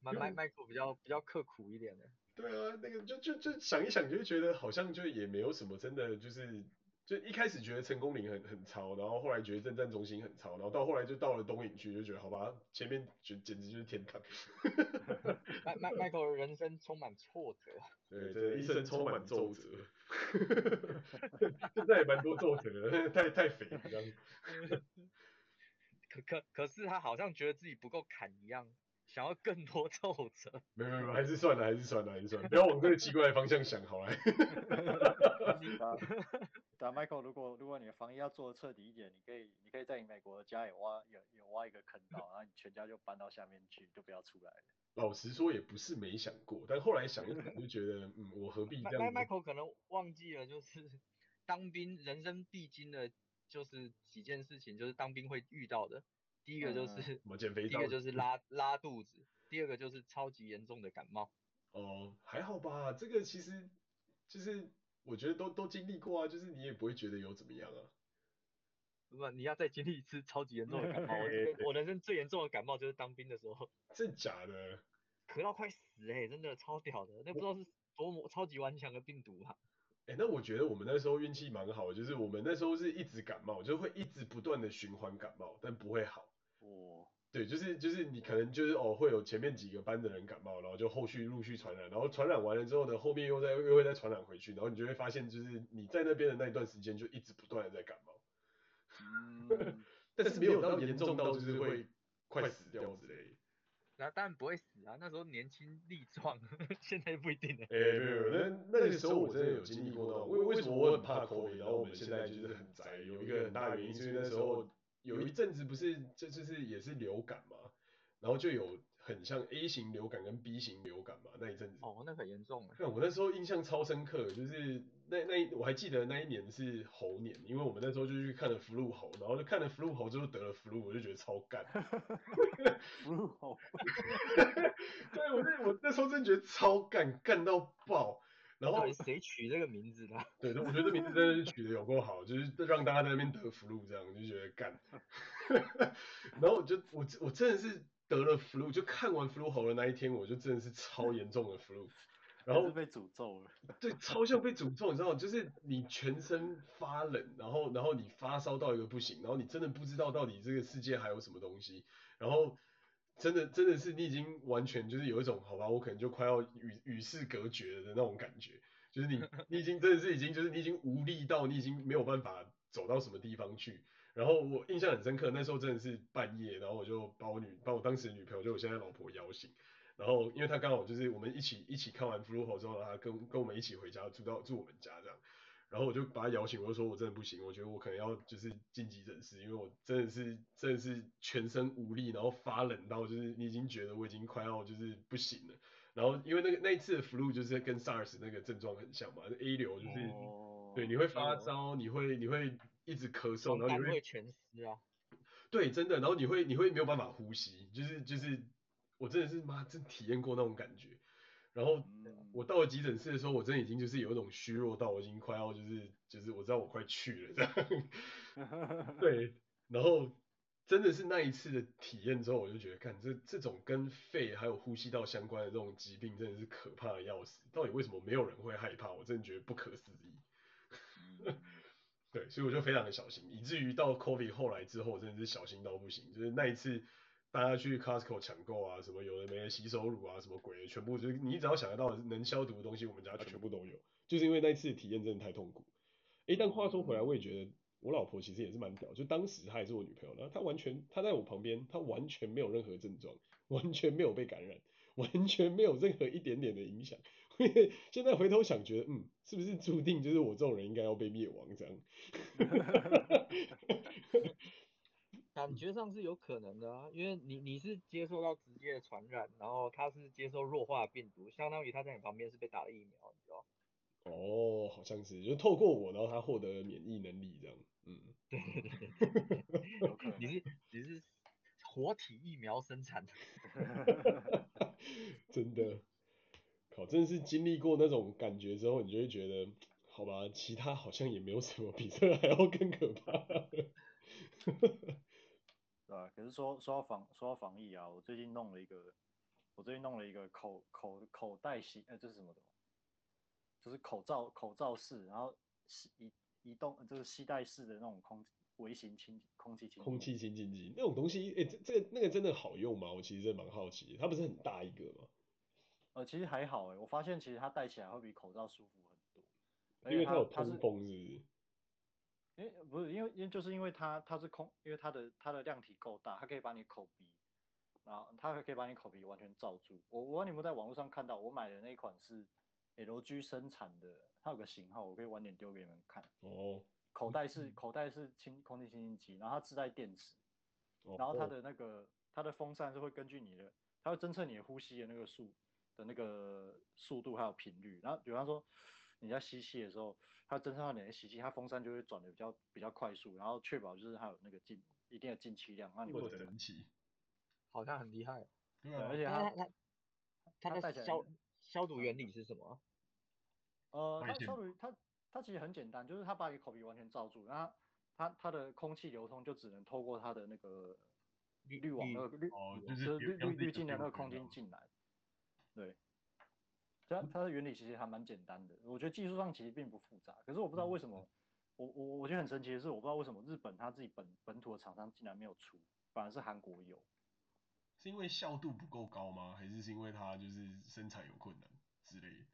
麦麦麦克比较比较刻苦一点的。对啊，那个就就就想一想，就觉得好像就也没有什么真的就是，就一开始觉得成功岭很很超，然后后来觉得政战中心很超，然后到后来就到了东引区，就觉得好吧，前面就简直就是天堂。迈迈迈克人生充满挫折。对对，一生充满皱褶。现在也蛮多皱褶的，太太肥了这样。可可可是他好像觉得自己不够砍一样，想要更多 皱褶。没有没有，还是算了，还是算了，还是算了，不要往这个奇怪的方向想，好了。打 Michael，如果如果你的防疫要做的彻底一点，你可以你可以在你美国的家也挖有有挖一个坑道，然后你全家就搬到下面去，就不要出来了。老实说也不是没想过，但后来想一想就觉得，嗯，我何必这样？Michael 可能忘记了，就是当兵人生必经的，就是几件事情，就是当兵会遇到的。第一个就是什么减肥，第一个就 是拉拉肚子，第二个就是超级严重的感冒。哦，还好吧，这个其实就是我觉得都都经历过啊，就是你也不会觉得有怎么样啊。不，你要再经历一次超级严重的感冒。我 我人生最严重的感冒就是当兵的时候。真假的？咳到快死哎、欸，真的超屌的，那不知道是多么超级顽强的病毒啊。哎、欸，那我觉得我们那时候运气蛮好的，就是我们那时候是一直感冒，就会一直不断的循环感冒，但不会好。哦。对，就是就是你可能就是哦，会有前面几个班的人感冒，然后就后续陆续传染，然后传染完了之后呢，后面又再又会再传染回去，然后你就会发现，就是你在那边的那一段时间就一直不断的在感冒。嗯，但是没有到严重到就是会快死掉之类。那当然不会死啊，那时候年轻力壮，现在不一定了。哎、欸，没有，那那个时候我真的有经历过那种。为为什么我很怕 COVID，然后我们现在就是很宅，有一个很大的原因是因为那时候有一阵子不是就就是也是流感嘛，然后就有。很像 A 型流感跟 B 型流感嘛，那一阵子。哦，那很严重。那我那时候印象超深刻，就是那那我还记得那一年是猴年，因为我们那时候就去看了 flu 猴，然后就看了 flu 猴之后得了 flu，我就觉得超干。flu 猴。对，我那我那时候真的觉得超干，干到爆。然后谁取这个名字的？对，我觉得这名字真的是取的有够好，就是让大家在那边得福禄这样，就觉得干。然后我就我我真的是。得了福禄就看完 flu 好的那一天，我就真的是超严重的福禄然后被诅咒了。对，超像被诅咒，你知道吗？就是你全身发冷，然后然后你发烧到一个不行，然后你真的不知道到底这个世界还有什么东西，然后真的真的是你已经完全就是有一种好吧，我可能就快要与与世隔绝了的那种感觉，就是你 你已经真的是已经就是你已经无力到你已经没有办法走到什么地方去。然后我印象很深刻，那时候真的是半夜，然后我就把我女把我当时的女朋友，就我现在老婆摇醒，然后因为她刚好就是我们一起一起看完 Flu 之后，然后她跟跟我们一起回家住到住我们家然后我就把他摇醒，我就说我真的不行，我觉得我可能要就是进急诊室，因为我真的是真的是全身无力，然后发冷到就是你已经觉得我已经快要就是不行了，然后因为那个那一次的 Flu 就是跟 SARS 那个症状很像嘛，A 流就是、哦、对你会发烧，你会你会。一直咳嗽，然后你会全湿啊。对，真的，然后你会你会没有办法呼吸，就是就是我真的是妈真体验过那种感觉。然后我到了急诊室的时候，我真的已经就是有一种虚弱到我已经快要就是就是我知道我快去了这样。对，然后真的是那一次的体验之后，我就觉得看这这种跟肺还有呼吸道相关的这种疾病真的是可怕的要死。到底为什么没有人会害怕？我真的觉得不可思议。对，所以我就非常的小心，以至于到 COVID 后来之后，真的是小心到不行。就是那一次，大家去 Costco 抢购啊，什么有的没的洗手乳啊，什么鬼的，全部就是你只要想得到能消毒的东西，我们家全部都有。就是因为那次体验真的太痛苦。诶，但话说回来，我也觉得我老婆其实也是蛮屌，就当时她也是我女朋友，然后她完全她在我旁边，她完全没有任何症状，完全没有被感染，完全没有任何一点点的影响。现在回头想，觉得嗯，是不是注定就是我这种人应该要被灭亡这样？感觉上是有可能的啊，因为你你是接受到直接的传染，然后他是接受弱化病毒，相当于他在你旁边是被打了疫苗，你知道？哦，好像是，就透过我，然后他获得免疫能力这样，嗯，对对对对，你是你是活体疫苗生产的，真的。靠，真的是经历过那种感觉之后，你就会觉得，好吧，其他好像也没有什么比这还要更可怕。对吧？可是说说到防说到防疫啊，我最近弄了一个，我最近弄了一个口口口袋吸，呃，这是什么的？就是口罩口罩式，然后移移动，就是吸带式的那种空微型清空气清空气清净机那种东西，哎、欸，这这个那个真的好用吗？我其实蛮好奇，它不是很大一个吗？呃，其实还好哎，我发现其实它戴起来会比口罩舒服很多，因为它有通风是不是？因为不是因为因为就是因为它它是空，因为它的它的量体够大，它可以把你口鼻，然后它还可以把你口鼻完全罩住。我我你们在网络上看到我买的那一款是 LG 生产的，它有个型号，我可以晚点丢给你们看。哦。口袋是口袋是清空气清新机，然后它自带电池，然后它的那个它的风扇是会根据你的，它会侦测你的呼吸的那个速。的那个速度还有频率，然后比方说你在吸气的时候，它侦测到你的吸气，它风扇就会转的比较比较快速，然后确保就是它有那个进一定的进气量，那你会神奇，好像很厉害，对，而且它它它的消消毒原理是什么？呃，它消毒它它其实很简单，就是它把你口鼻完全罩住，然后它它的空气流通就只能透过它的那个滤网那个滤哦，就是滤滤滤镜的那个空间进来。对，它它的原理其实还蛮简单的，我觉得技术上其实并不复杂。可是我不知道为什么，嗯、我我我觉得很神奇的是，我不知道为什么日本它自己本本土的厂商竟然没有出，反而是韩国有。是因为效度不够高吗？还是是因为它就是生产有困难之类的？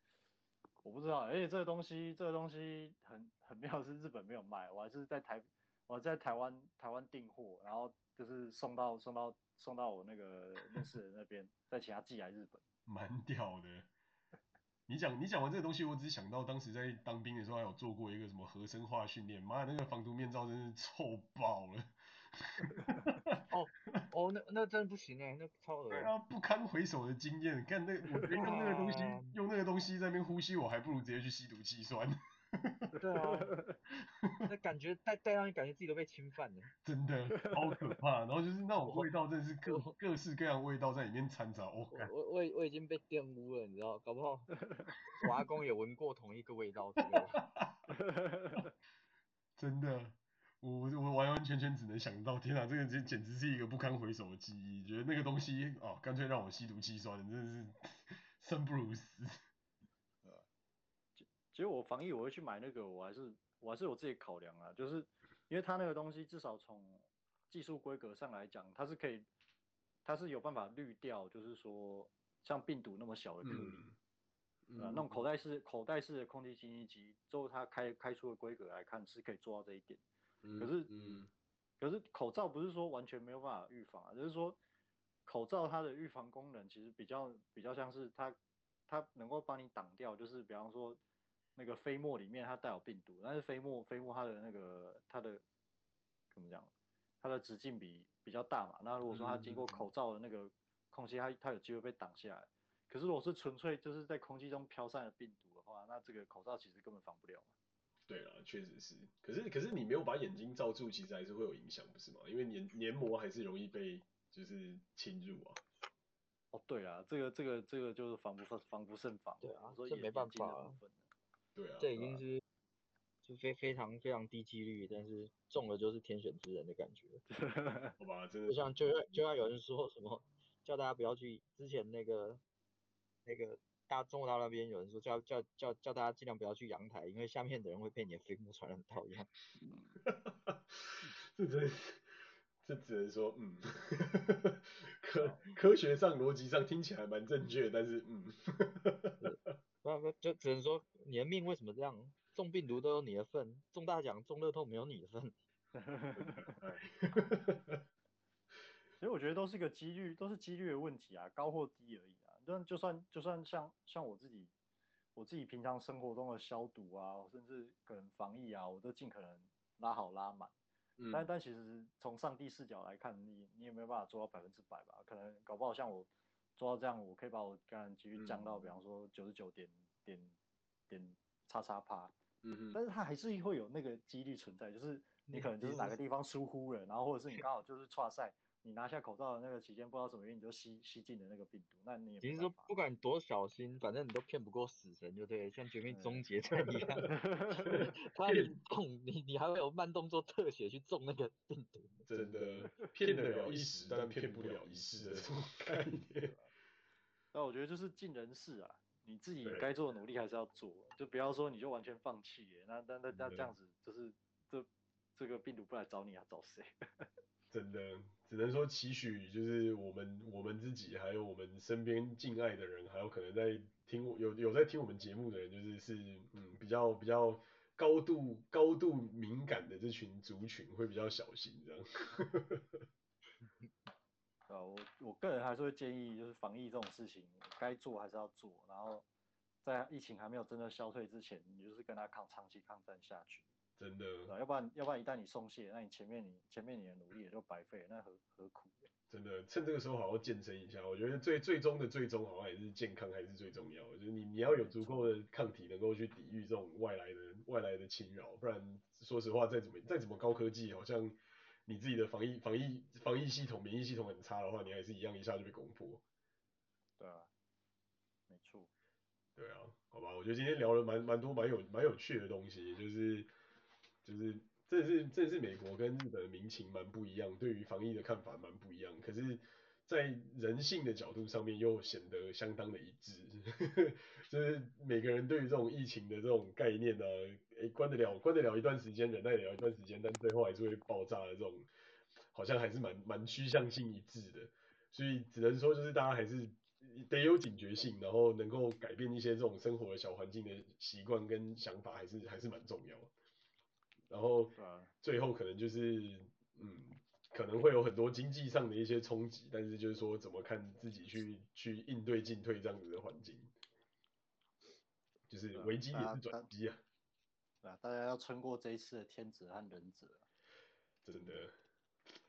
我不知道，而且这个东西这个东西很很妙，是日本没有卖，我还是在台我在台湾台湾订货，然后就是送到送到送到我那个认识人那边，再请他寄来日本。蛮屌的，你讲你讲完这个东西，我只想到当时在当兵的时候，还有做过一个什么核生化训练，妈的那个防毒面罩真是臭爆了。哦哦，那那真的不行哎，那超恶。对啊，不堪回首的经验，看那我用那个东西用那个东西在那边呼吸，我还不如直接去吸毒气酸。对啊，觉戴戴上去，感觉自己都被侵犯了，真的好可怕。然后就是那种味道，真的是各各式各样味道在里面掺杂。我我我我已经被玷污了，你知道？搞不好我阿公也闻过同一个味道。真的，我我完完全全只能想到，天哪，这个简简直是一个不堪回首的记忆，觉得那个东西哦，干脆让我吸毒气酸，真的是生不如死。其实我防疫我会去买那个，我还是我还是有自己考量啊，就是因为它那个东西至少从技术规格上来讲，它是可以，它是有办法滤掉，就是说像病毒那么小的颗粒。嗯那种口袋式口袋式的空气清新机，之后它开开出的规格来看是可以做到这一点。嗯、可是，嗯，可是口罩不是说完全没有办法预防啊，就是说口罩它的预防功能其实比较比较像是它它能够帮你挡掉，就是比方说那个飞沫里面它带有病毒，但是飞沫飞沫它的那个它的怎么讲，它的直径比比较大嘛，那如果说它经过口罩的那个空气，它它有机会被挡下来。可是如果是纯粹就是在空气中飘散的病毒的话，那这个口罩其实根本防不了。对啊，确实是。可是可是你没有把眼睛罩住，其实还是会有影响，不是吗？因为黏黏膜还是容易被就是侵入啊。哦，对啊，这个这个这个就是防不防防不胜防。对啊，所以没办法。对啊，这已经是就非非常非常低几率，但是中了就是天选之人的感觉。好吧。就像就像就像有人说什么叫大家不要去之前那个。那个大中国大陆那边有人说叫叫叫叫大家尽量不要去阳台，因为下面的人会被你的飞沫传染到一样。这真这只能说嗯，科科学上逻辑上听起来蛮正确，但是嗯，那那就只能说你的命为什么这样？中病毒都有你的份，中大奖中乐透没有你的份。所以我觉得都是个几率，都是几率的问题啊，高或低而已。就就算就算像像我自己，我自己平常生活中的消毒啊，甚至可能防疫啊，我都尽可能拉好拉满。嗯。但但其实从上帝视角来看，你你也没有办法做到百分之百吧？可能搞不好像我做到这样，我可以把我感染几率降到，比方说九十九点点点叉叉趴。嗯。但是它还是会有那个几率存在，就是你可能就是哪个地方疏忽了，然后或者是你刚好就是 错赛。你拿下口罩的那个期间，不知道什么原因你就吸吸进了那个病毒，那你也其实说不管多小心，反正你都骗不过死神，就对，像绝命终结战一样，他你中你你还会有慢动作特写去中那个病毒，真的骗得了一时，但骗不了一世的这种概念。那我觉得就是尽人事啊，你自己该做的努力还是要做，就不要说你就完全放弃，那那那那这样子就是这这个病毒不来找你啊，找谁？真的。只能说期许，就是我们我们自己，还有我们身边敬爱的人，还有可能在听有有在听我们节目的人，就是是嗯比较比较高度高度敏感的这群族群会比较小心这样。啊，我我个人还是会建议，就是防疫这种事情，该做还是要做，然后在疫情还没有真的消退之前，你就是跟他抗长期抗战下去。真的，要不然要不然一旦你松懈，那你前面你前面你的努力也就白费，那何何苦？真的，趁这个时候好好健身一下，我觉得最最终的最终好像还是健康还是最重要的，就是你你要有足够的抗体能够去抵御这种外来的外来的侵扰，不然说实话再怎么再怎么高科技，好像你自己的防疫防疫防疫系统免疫系统很差的话，你还是一样一下就被攻破。对啊，没错。对啊，好吧，我觉得今天聊了蛮蛮多蛮有蛮有趣的东西，就是。就是，这是这是美国跟日本的民情蛮不一样，对于防疫的看法蛮不一样。可是，在人性的角度上面又显得相当的一致。就是每个人对于这种疫情的这种概念呢、啊，诶，关得了关得了一段时间，忍耐得了一段时间，但最后还是会爆炸的这种，好像还是蛮蛮趋向性一致的。所以只能说，就是大家还是得有警觉性，然后能够改变一些这种生活的小环境的习惯跟想法，还是还是蛮重要的。然后，最后可能就是，嗯，可能会有很多经济上的一些冲击，但是就是说怎么看自己去去应对进退这样子的环境，就是危机也是转机啊。啊，大家要撑过这一次的天子和人择。真的，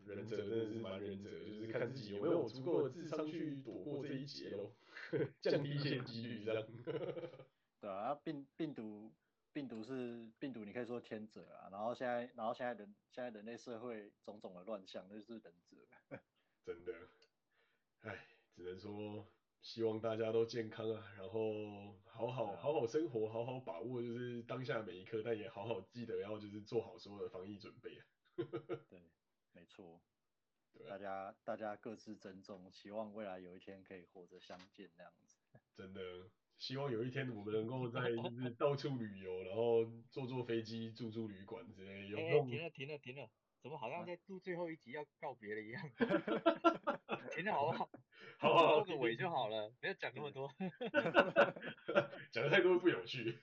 忍者真的是蛮忍者，就是看自己有没有足够的智商去躲过这一劫喽，降低一些 几率这样。对啊，病病毒。病毒是病毒，你可以说天择啊，然后现在，然后现在人现在人类社会种种的乱象，那就是人择。真的，哎，只能说希望大家都健康啊，然后好好好好生活，好好把握就是当下每一刻，但也好好记得要就是做好所有的防疫准备啊。对，没错。大家大家各自珍重，希望未来有一天可以活着相见那样子。真的，希望有一天我们能够在就是 到处旅游，然后坐坐飞机、住住旅馆之类。有空、欸。停了停了停了，怎么好像在录最后一集要告别了一样？停了好不好？好好好，收个尾就好了，不要讲那么多。讲的太多不有趣。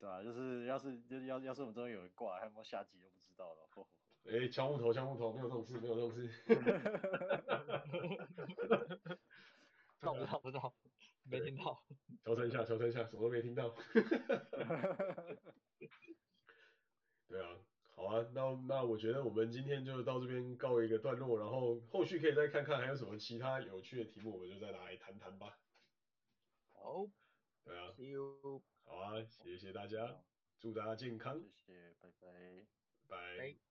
对啊，就是要是就是要要是我们终于有人挂，还有没有下集就不知道了。哎、欸，敲木头，敲木头，没有这种事，没有这种事。不知道，不知道，没听到。调整一下，调整一下，什么都没听到。对啊，好啊，那那我觉得我们今天就到这边告一个段落，然后后续可以再看看还有什么其他有趣的题目，我们就再拿来谈谈吧。好。对啊。See you。好啊，谢谢大家，祝大家健康。谢谢，拜拜。拜。